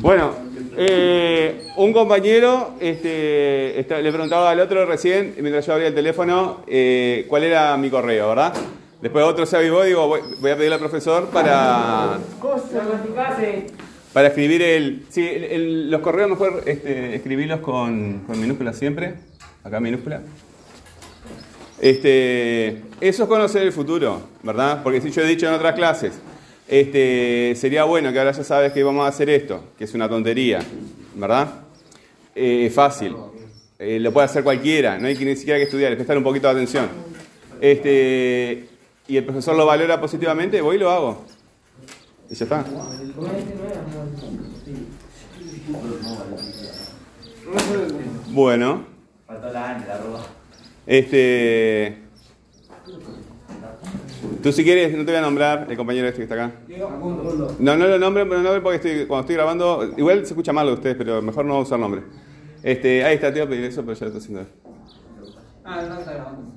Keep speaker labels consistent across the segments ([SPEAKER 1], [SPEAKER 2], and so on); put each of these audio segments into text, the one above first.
[SPEAKER 1] Bueno, eh, un compañero este, está- le preguntaba al otro recién, mientras yo abría el teléfono, eh, cuál era mi correo, ¿verdad? Después otro se avivó y digo, voy, a pedirle al profesor para, para escribir el... Sí, los correos mejor este, escribirlos con, con minúsculas siempre. Acá minúscula. Este, eso es conocer el futuro, ¿verdad? Porque si yo he dicho en otras clases, este, sería bueno que ahora ya sabes que vamos a hacer esto, que es una tontería, ¿verdad? Eh, es fácil, Eh, lo puede hacer cualquiera, no hay que ni siquiera que estudiar, que prestar un poquito de atención. Este, y el profesor lo valora positivamente, voy y lo hago. Y ya está. Bueno.
[SPEAKER 2] Faltó la la arroba.
[SPEAKER 1] Este. Tú si quieres, no te voy a nombrar el compañero este que está acá. No, no lo nombre, pero no porque estoy, cuando estoy grabando, igual se escucha mal de ustedes, pero mejor no usar nombre. Este, ahí está, te iba a pedir eso, pero ya lo estoy haciendo.
[SPEAKER 3] Ah, no está grabando.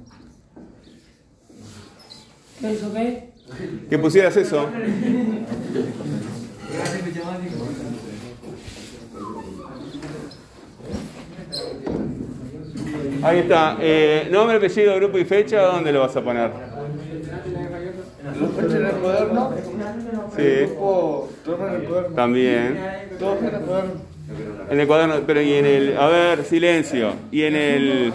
[SPEAKER 3] ¿Qué hizo qué?
[SPEAKER 1] Que pusieras eso. Ahí está. Eh, nombre, apellido, grupo y fecha, ¿dónde lo vas a poner?
[SPEAKER 4] ¿Los fechas en el cuaderno?
[SPEAKER 1] Sí.
[SPEAKER 4] Grupo, todo en el cuaderno.
[SPEAKER 1] También.
[SPEAKER 4] En el cuaderno.
[SPEAKER 1] En el cuaderno, pero y en el. A ver, silencio. Y en el.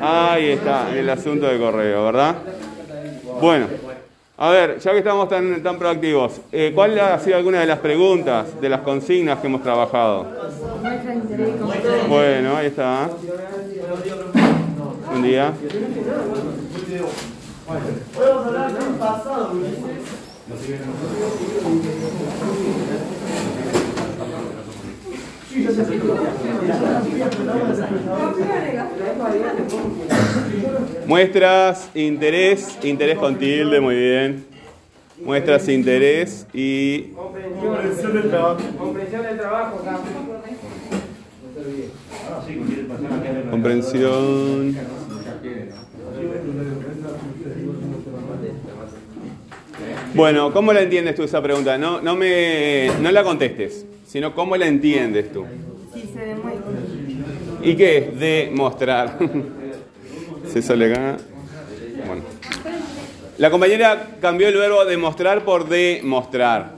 [SPEAKER 1] Ahí está, en el asunto de correo, ¿verdad? Bueno, a ver, ya que estamos tan, tan proactivos, eh, ¿cuál ha sido alguna de las preguntas, de las consignas que hemos trabajado? Bueno, ahí está. Buen día.
[SPEAKER 2] Podemos hablar del pasado,
[SPEAKER 1] Muestras interés, interés con tilde, muy bien. Muestras interés y
[SPEAKER 4] Comprensión del trabajo.
[SPEAKER 3] Comprensión del trabajo, acá.
[SPEAKER 1] comprensión. Bueno, ¿cómo la entiendes tú esa pregunta? No, no, me, no la contestes, sino cómo la entiendes tú.
[SPEAKER 5] Sí, se demuestra.
[SPEAKER 1] ¿Y qué es demostrar? Se sale acá. Bueno. La compañera cambió el verbo demostrar por demostrar.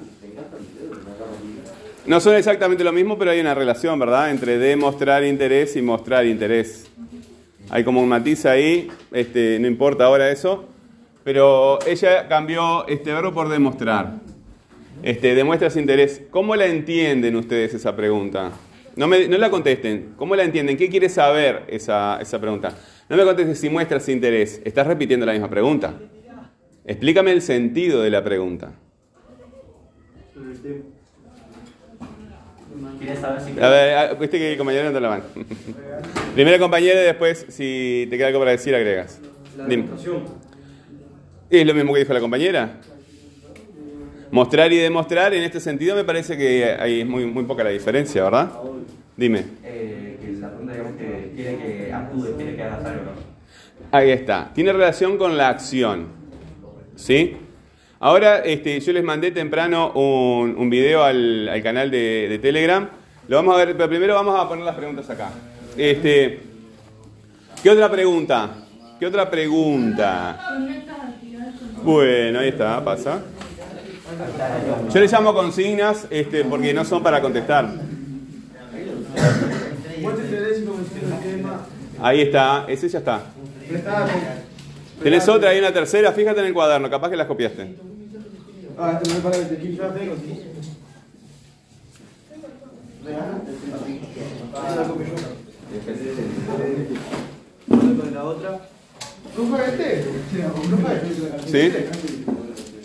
[SPEAKER 1] No son exactamente lo mismo, pero hay una relación, ¿verdad? Entre demostrar interés y mostrar interés. Hay como un matiz ahí, este, no importa ahora eso, pero ella cambió este verbo por demostrar. Este, demuestras interés. ¿Cómo la entienden ustedes esa pregunta? No, me- no la contesten. ¿Cómo la entienden? ¿Qué quiere saber esa, esa pregunta? No me contestes si muestras interés. Estás repitiendo la misma pregunta. Explícame el sentido de la pregunta.
[SPEAKER 2] ¿Quieres saber si
[SPEAKER 1] A ver, a- viste que el compañero no te la mano. Primero compañero y después, si te queda algo para decir, agregas. Dime. ¿Es lo mismo que dijo la compañera? Mostrar y demostrar, en este sentido me parece que ahí es muy, muy poca la diferencia, ¿verdad? Dime.
[SPEAKER 2] eh, que la pregunta digamos que quiere que actúe, quiere que hagas algo, ¿no?
[SPEAKER 1] Ahí está. Tiene relación con la acción. ¿Sí? Ahora, este, yo les mandé temprano un, un video al, al canal de, de Telegram. Lo vamos a ver, pero primero vamos a poner las preguntas acá. Este, ¿Qué otra pregunta? ¿Qué otra pregunta? Bueno, ahí está, pasa. Yo les llamo consignas este, porque no son para contestar. Ahí está, ese ya está. Tenés otra y una tercera, fíjate en el cuaderno, capaz que las copiaste.
[SPEAKER 4] La
[SPEAKER 2] otra.
[SPEAKER 1] ¿Sí?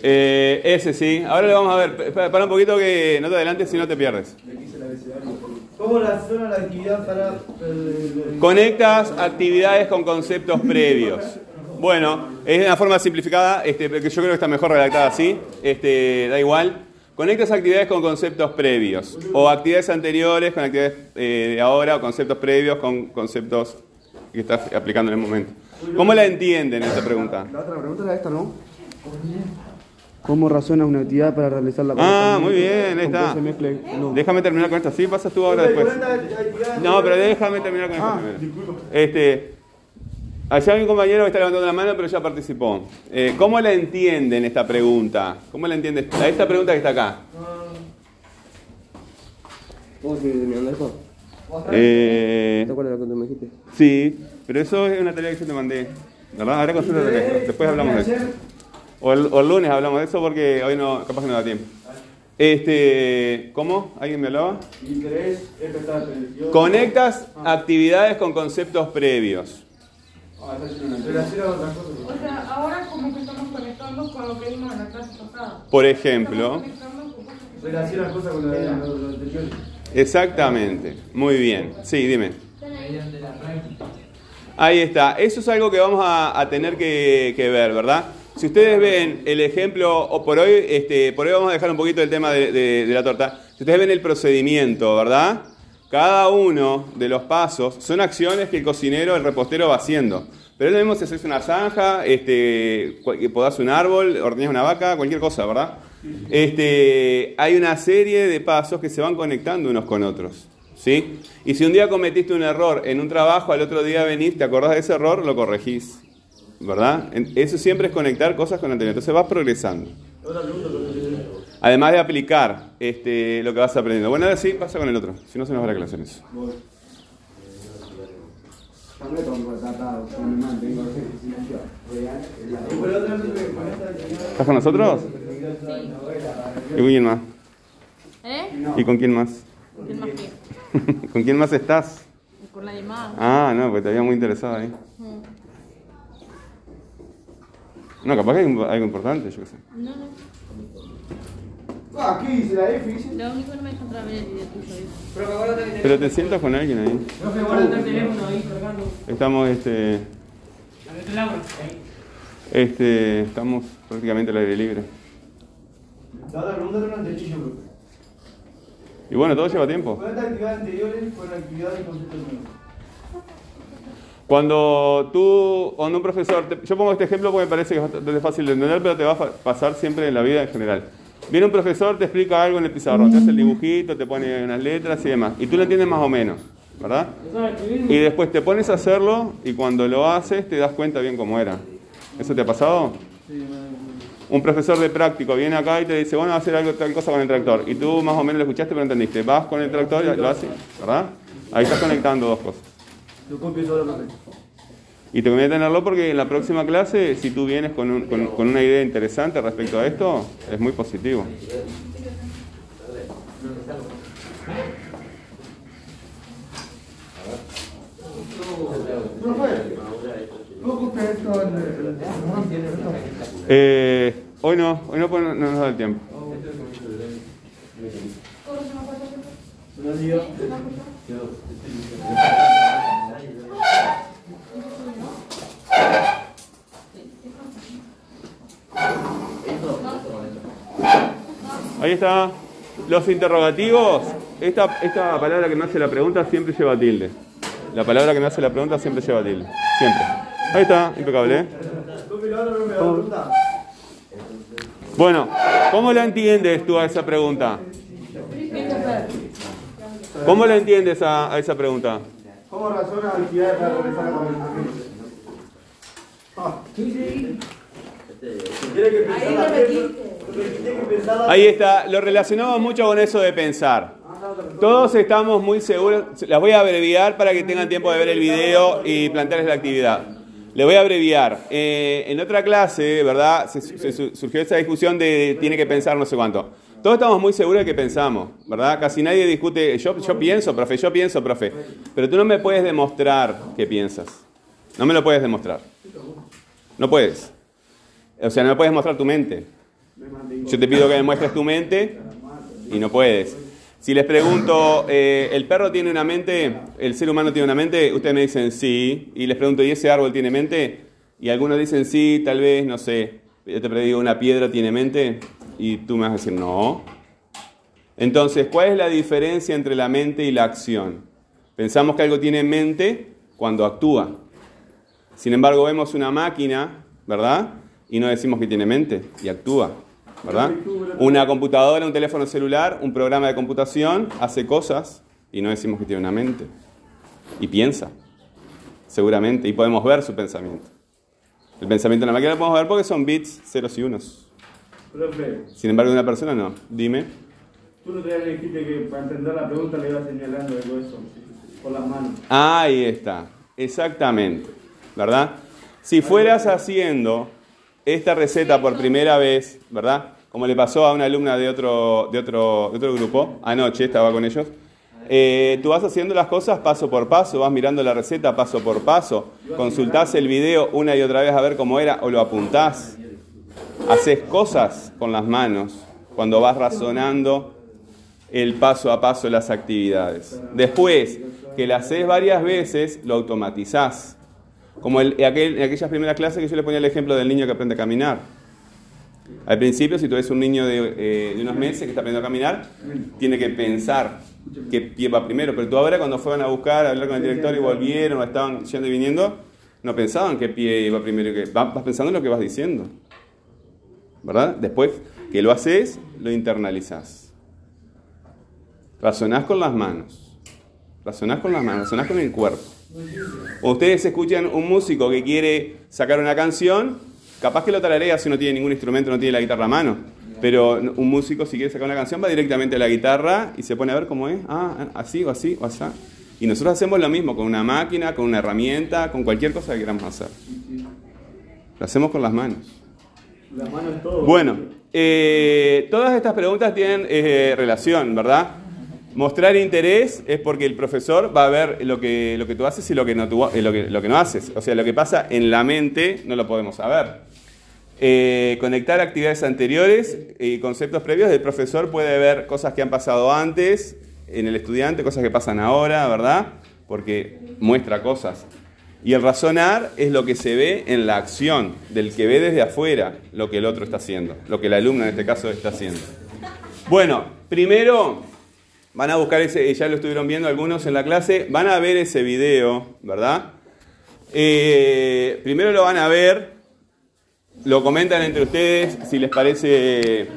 [SPEAKER 1] Eh, ese sí. Ahora le vamos a ver. Pa- Para un poquito que no te adelantes si no te pierdes.
[SPEAKER 4] ¿Cómo relaciona la actividad para el...
[SPEAKER 1] Conectas actividades con conceptos previos. Bueno, es una forma simplificada, este, pero que yo creo que está mejor redactada así. Este, da igual. Conectas actividades con conceptos previos. O actividades anteriores con actividades eh, de ahora, o conceptos previos con conceptos que estás aplicando en el momento. ¿Cómo la entienden esa pregunta?
[SPEAKER 4] La otra pregunta era esta, ¿no?
[SPEAKER 5] ¿Cómo razona una actividad para realizar la
[SPEAKER 1] Ah, muy bien, ahí está.
[SPEAKER 5] se mezcle- no.
[SPEAKER 1] Déjame terminar con esto. Sí, pasas tú ahora después. No, pero déjame terminar con esto primero. Este, allá hay un compañero que está levantando la mano, pero ya participó. Eh, ¿Cómo la entienden esta pregunta? ¿Cómo la entiendes? Esta pregunta que está acá.
[SPEAKER 5] ¿Vos que terminando esto?
[SPEAKER 1] Eh,
[SPEAKER 5] ¿Te acuerdas lo que tú me dijiste?
[SPEAKER 1] sí, pero eso es una tarea que yo te mandé. ¿Verdad? Ahora concéntrate. Después hablamos de eso. O el, o el lunes hablamos de eso porque hoy no, capaz que no da tiempo. Este, ¿Cómo? ¿Alguien me hablaba?
[SPEAKER 4] Interés.
[SPEAKER 1] Conectas actividades con conceptos previos.
[SPEAKER 4] Relaciona a otras cosas.
[SPEAKER 6] O sea, ahora como que estamos conectando con lo que vimos en la clase pasada.
[SPEAKER 1] Por ejemplo,
[SPEAKER 4] Relaciona cosas con lo anterior.
[SPEAKER 1] exactamente. Muy bien. Sí, dime.
[SPEAKER 3] Mediante la práctica.
[SPEAKER 1] Ahí está. Eso es algo que vamos a, tener que, ver, ¿verdad? Si ustedes ven el ejemplo, o por hoy, este, por hoy vamos a dejar un poquito el tema de, la torta. Si ustedes ven el procedimiento, ¿verdad? Cada uno de los pasos son acciones que el cocinero, el repostero va haciendo. Pero es lo mismo si haces una zanja, este, podás un árbol, ordeñás una vaca, cualquier cosa, ¿verdad? Este, hay una serie de pasos que se van conectando unos con otros. ¿Sí? Y si un día cometiste un error en un trabajo, al otro día venís, te acordás de ese error, lo corregís. ¿Verdad? Eso siempre es conectar cosas con anterior. Entonces vas progresando. Además de aplicar este, lo que vas aprendiendo. Bueno, ahora sí, pasa con el otro. Si no, se nos va la clase en eso. ¿Estás con nosotros? ¿Y con quién más?
[SPEAKER 7] ¿Eh?
[SPEAKER 1] ¿Y con quién más?
[SPEAKER 7] ¿Quién más?
[SPEAKER 1] ¿Con quién más estás?
[SPEAKER 7] Con nadie más.
[SPEAKER 1] Ah, no, porque te había muy interesado ahí.
[SPEAKER 7] Mm.
[SPEAKER 1] No, capaz que hay algo importante, yo qué sé.
[SPEAKER 7] No, no.
[SPEAKER 4] Ah, ¿qué dice la F? Dice.
[SPEAKER 7] Lo único que no me deja entrar a ver el video tuyo.
[SPEAKER 3] Pero que guarda el
[SPEAKER 1] Pero te sientas con alguien ahí.
[SPEAKER 3] Profe, guarda el teléfono ahí cargando.
[SPEAKER 1] Estamos, este, este, estamos prácticamente al aire libre.
[SPEAKER 4] La pregunta era una techillo, profe.
[SPEAKER 1] Y bueno, todo lleva tiempo.
[SPEAKER 4] Conecta actividades anteriores con actividades y conceptos nuevos.
[SPEAKER 1] Cuando tú, cuando un profesor, te- yo pongo este ejemplo porque me parece que es bastante fácil de entender, pero te va a pasar siempre en la vida en general. Viene un profesor, te explica algo en el pizarrón, te hace el dibujito, te pone unas letras y demás, y tú lo entiendes más o menos, ¿verdad? Y después te pones a hacerlo y cuando lo haces te das cuenta bien cómo era. ¿Eso te ha pasado? Un profesor de práctico viene acá y te dice, bueno, va a hacer algo, tal cosa con el tractor. Y tú más o menos lo escuchaste pero entendiste. Vas con el tractor y lo haces, ¿verdad? Ahí estás conectando dos cosas. Y te conviene tenerlo porque en la próxima clase, si tú vienes con, un- con- con una idea interesante respecto a esto, es muy positivo.
[SPEAKER 4] Profe, ¿cómo copia esto en el...
[SPEAKER 1] Eh, hoy no, hoy no, pues no no nos da el tiempo. Ahí está. Los interrogativos, esta, esta palabra que me hace la pregunta siempre lleva tilde. La palabra que me hace la pregunta siempre lleva tilde. Siempre. Ahí está, impecable. ¿eh? Bueno, ¿cómo la entiendes tú a esa pregunta? ¿Cómo la entiendes a, a esa pregunta?
[SPEAKER 4] ¿Cómo razona para la conversación? Ah,
[SPEAKER 1] Ahí está, lo relacionamos mucho con eso de pensar. Todos estamos muy seguros, las voy a abreviar para que tengan tiempo de ver el video y plantearles la actividad. Le voy a abreviar. Eh, en otra clase, ¿verdad? Se, se su- surgió esa discusión de tiene que pensar no sé cuánto. Todos estamos muy seguros de que pensamos, ¿verdad? Casi nadie discute, yo, yo pienso, profe, yo pienso, profe. Pero tú no me puedes demostrar que piensas. No me lo puedes demostrar. No puedes. O sea, no me puedes mostrar tu mente. Yo te pido que me muestres tu mente y no puedes. Si les pregunto, eh, ¿el perro tiene una mente? ¿El ser humano tiene una mente? Ustedes me dicen sí. Y les pregunto, ¿y ese árbol tiene mente? Y algunos dicen sí, tal vez, no sé. Yo te digo, ¿una piedra tiene mente? Y tú me vas a decir, no. Entonces, ¿cuál es la diferencia entre la mente y la acción? Pensamos que algo tiene mente cuando actúa. Sin embargo, vemos una máquina, ¿verdad? Y no decimos que tiene mente y actúa. ¿Verdad? Una computadora, un teléfono celular, un programa de computación hace cosas y no decimos que tiene una mente. Y piensa, seguramente, y podemos ver su pensamiento. El pensamiento de la máquina lo podemos ver porque son bits, ceros y unos. Sin embargo, de una persona no. Dime.
[SPEAKER 4] tú no te dijiste que para entender la pregunta le ibas señalando algo eso, con las manos.
[SPEAKER 1] Ahí está, exactamente, ¿verdad? Si fueras haciendo esta receta por primera vez, ¿verdad? Como le pasó a una alumna de otro, de otro, grupo, anoche estaba con ellos, eh, tú vas haciendo las cosas paso por paso, vas mirando la receta paso por paso, consultás el video una y otra vez a ver cómo era o lo apuntás, haces cosas con las manos cuando vas razonando el paso a paso las actividades. Después que la haces varias veces, lo automatizás. Como en aquellas primeras clases que yo le ponía el ejemplo del niño que aprende a caminar. Al principio, si tú ves un niño de, eh, de unos meses que está aprendiendo a caminar, tiene que pensar qué pie va primero. Pero tú ahora cuando fueron a buscar, a hablar con el director y volvieron o estaban yendo y viniendo, no pensaban qué pie iba primero. y qué- Vas pensando en lo que vas diciendo. ¿Verdad? Después que lo haces, lo internalizás. Razonás con las manos. Razonás con las manos, razonás con el cuerpo. Ustedes escuchan un músico que quiere sacar una canción, capaz que lo tararea si no tiene ningún instrumento, no tiene la guitarra a mano. Pero un músico si quiere sacar una canción va directamente a la guitarra y se pone a ver cómo es. Ah, así o así o así. Y nosotros hacemos lo mismo con una máquina, con una herramienta, con cualquier cosa que queramos hacer. Lo hacemos con las manos.
[SPEAKER 4] Las manos todo.
[SPEAKER 1] Bueno, eh, todas estas preguntas tienen eh, relación, ¿verdad? Mostrar interés es porque el profesor va a ver lo que, lo que tú haces y lo que, no tú- eh, lo, que, lo que no haces. O sea, lo que pasa en la mente no lo podemos saber. Eh, conectar actividades anteriores y conceptos previos, el profesor puede ver cosas que han pasado antes en el estudiante, cosas que pasan ahora, ¿verdad? Porque muestra cosas. Y el razonar es lo que se ve en la acción, del que ve desde afuera lo que el otro está haciendo, lo que el alumno en este caso está haciendo. Bueno, primero van a buscar ese, ya lo estuvieron viendo algunos en la clase, van a ver ese video, ¿verdad? Eh, primero lo van a ver, lo comentan entre ustedes si les parece,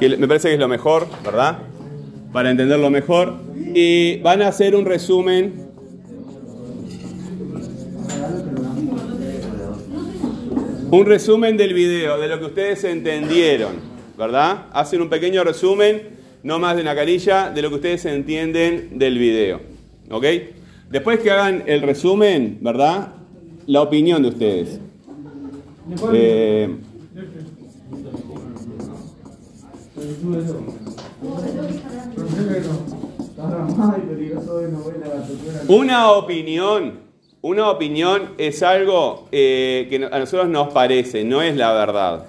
[SPEAKER 1] que me parece que es lo mejor, ¿verdad? Para entenderlo mejor. Y van a hacer un resumen Un resumen del video, de lo que ustedes entendieron, ¿verdad? Hacen un pequeño resumen, no más de una carilla, de lo que ustedes entienden del video, ¿ok? Después que hagan el resumen, ¿verdad? La opinión de ustedes. Eh, una opinión, una opinión es algo eh, que a nosotros nos parece, no es la verdad.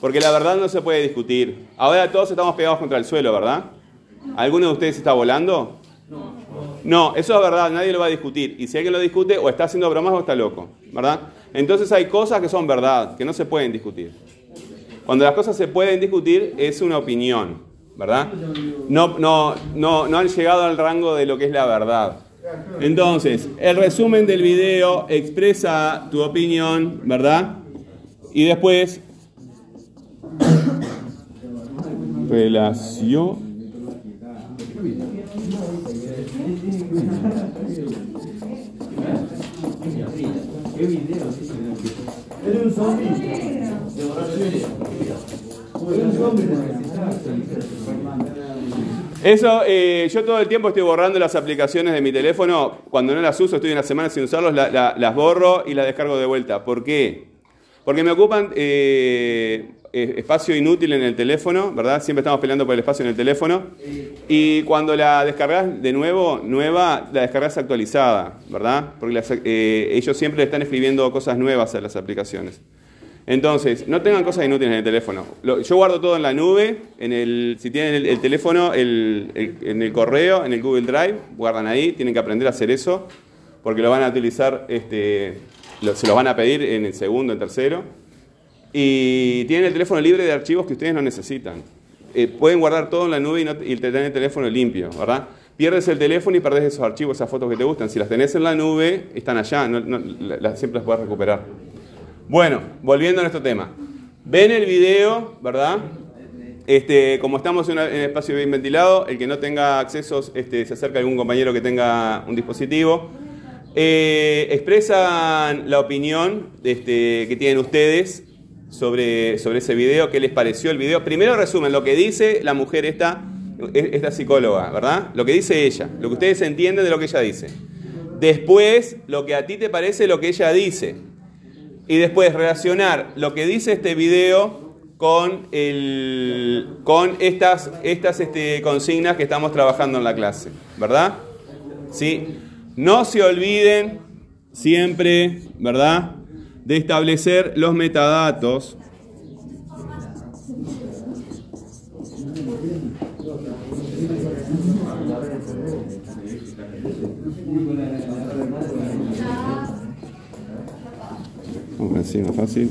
[SPEAKER 1] Porque la verdad no se puede discutir. Ahora todos estamos pegados contra el suelo, ¿verdad? ¿Alguno de ustedes está volando? No, eso es verdad, nadie lo va a discutir. Y si alguien lo discute, o está haciendo bromas o está loco, ¿verdad? Entonces hay cosas que son verdad, que no se pueden discutir. Cuando las cosas se pueden discutir, es una opinión, ¿verdad? No, no, no, no han llegado al rango de lo que es la verdad. Entonces, el resumen del video expresa tu opinión, ¿verdad? Y después, relación.
[SPEAKER 4] Eres un zombie. Eres un zombie.
[SPEAKER 1] Eso, eh, yo todo el tiempo estoy borrando las aplicaciones de mi teléfono. Cuando no las uso, estoy una semana sin usarlos, la- la- las borro y las descargo de vuelta. ¿Por qué? Porque me ocupan eh, espacio inútil en el teléfono, ¿verdad? Siempre estamos peleando por el espacio en el teléfono. Y cuando la descargas de nuevo, nueva, la descargas actualizada, ¿verdad? Porque eh, ellos siempre están escribiendo cosas nuevas a las aplicaciones. Entonces, no tengan cosas inútiles en el teléfono. Lo- yo guardo todo en la nube, en el, si tienen el, el teléfono, el- el- en el correo, en el Google Drive, guardan ahí, tienen que aprender a hacer eso, porque lo van a utilizar, este, lo- se los van a pedir en el segundo, en tercero. Y tienen el teléfono libre de archivos que ustedes no necesitan. Eh, pueden guardar todo en la nube y, no, tener el teléfono limpio, ¿verdad? Pierdes el teléfono y perdés esos archivos, esas fotos que te gustan. Si las tenés en la nube, están allá, siempre las puedes recuperar. Bueno, volviendo a nuestro tema. ven el video, ¿verdad? Este, como estamos en un espacio bien ventilado, el que no tenga accesos este, se acerca a algún compañero que tenga un dispositivo. Eh, expresan la opinión este, que tienen ustedes sobre, sobre ese video, qué les pareció el video. Primero resumen lo que dice la mujer esta, esta psicóloga, ¿verdad? Lo que dice ella, lo que ustedes entienden de lo que ella dice. Después, lo que a ti te parece lo que ella dice. Y después relacionar lo que dice este video con, el, con estas, estas este, consignas que estamos trabajando en la clase, ¿verdad? ¿Sí? No se olviden siempre, ¿verdad? De establecer los metadatos. Vamos a decir más fácil.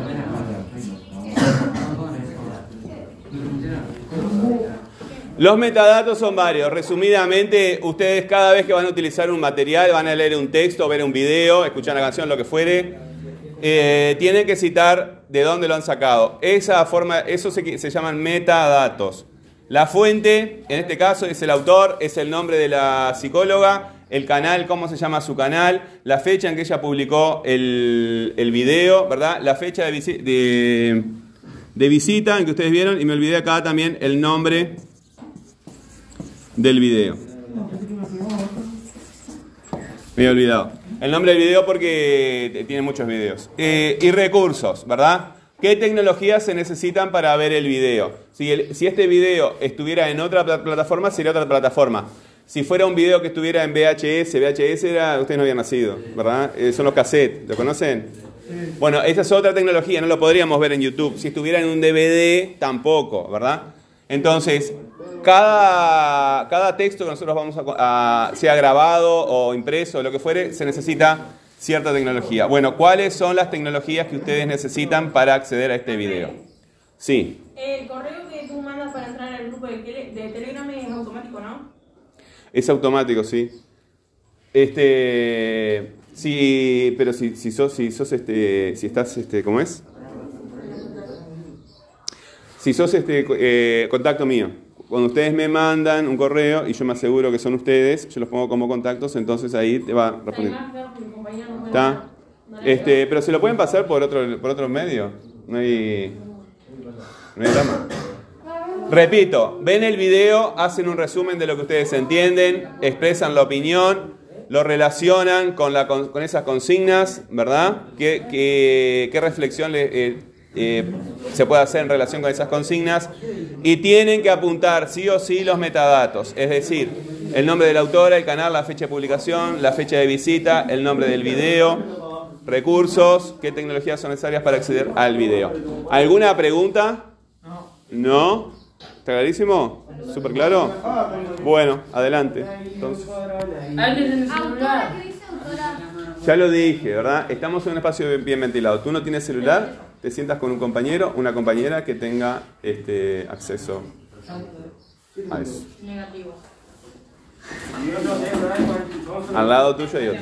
[SPEAKER 1] Los metadatos son varios. Resumidamente, ustedes cada vez que van a utilizar un material, van a leer un texto, ver un video, escuchar una canción, lo que fuere, eh, tienen que citar de dónde lo han sacado. Esa forma, eso se, se llaman metadatos. La fuente, en este caso, es el autor, es el nombre de la psicóloga, el canal, cómo se llama su canal, la fecha en que ella publicó el, video, ¿verdad? La fecha de, de, de visita en que ustedes vieron, y me olvidé acá también el nombre del video. Me he olvidado. El nombre del video porque tiene muchos videos. Eh, y recursos, ¿verdad? ¿Qué tecnologías se necesitan para ver el video? Si, este video estuviera en otra pla- plataforma, sería otra plataforma. Si fuera un video que estuviera en VHS, VHS era, ustedes no habían nacido, ¿verdad? Eh, son los cassettes, ¿lo conocen? Bueno, esa es otra tecnología, no lo podríamos ver en YouTube. Si estuviera en un DVD, tampoco, ¿verdad? Entonces, cada, cada texto que nosotros vamos a, sea grabado o impreso o lo que fuere, se necesita cierta tecnología. Bueno, ¿cuáles son las tecnologías que ustedes necesitan para acceder a este video? Sí,
[SPEAKER 6] El correo que tú mandas para entrar al grupo de, tele- de Telegram es automático, ¿no?
[SPEAKER 1] es automático, sí. Este, sí, pero si, si sos, si sos este, si estás, este, ¿cómo es? Si sos este eh, contacto mío, cuando ustedes me mandan un correo y yo me aseguro que son ustedes, yo los pongo como contactos, entonces ahí te va a responder. ¿Está? Este, pero se lo pueden pasar por otro, por otro medio. No hay, no hay drama. Repito, ven el video, hacen un resumen de lo que ustedes entienden, expresan la opinión, lo relacionan con, la, con, con esas consignas, ¿verdad? ¿Qué, qué, qué reflexión le- eh, eh, se puede hacer en relación con esas consignas? Y tienen que apuntar sí o sí los metadatos, es decir, el nombre de la autora, el canal, la fecha de publicación, la fecha de visita, el nombre del video, recursos, qué tecnologías son necesarias para acceder al video. ¿Alguna pregunta? ¿No? ¿Está clarísimo? ¿Súper claro? Bueno, adelante. Entonces, ya lo dije, ¿verdad? Estamos en un espacio bien- ventilado. Tú no tienes celular, te sientas con un compañero, una compañera que tenga este acceso a eso.
[SPEAKER 6] Negativo.
[SPEAKER 1] Al lado tuyo hay otro.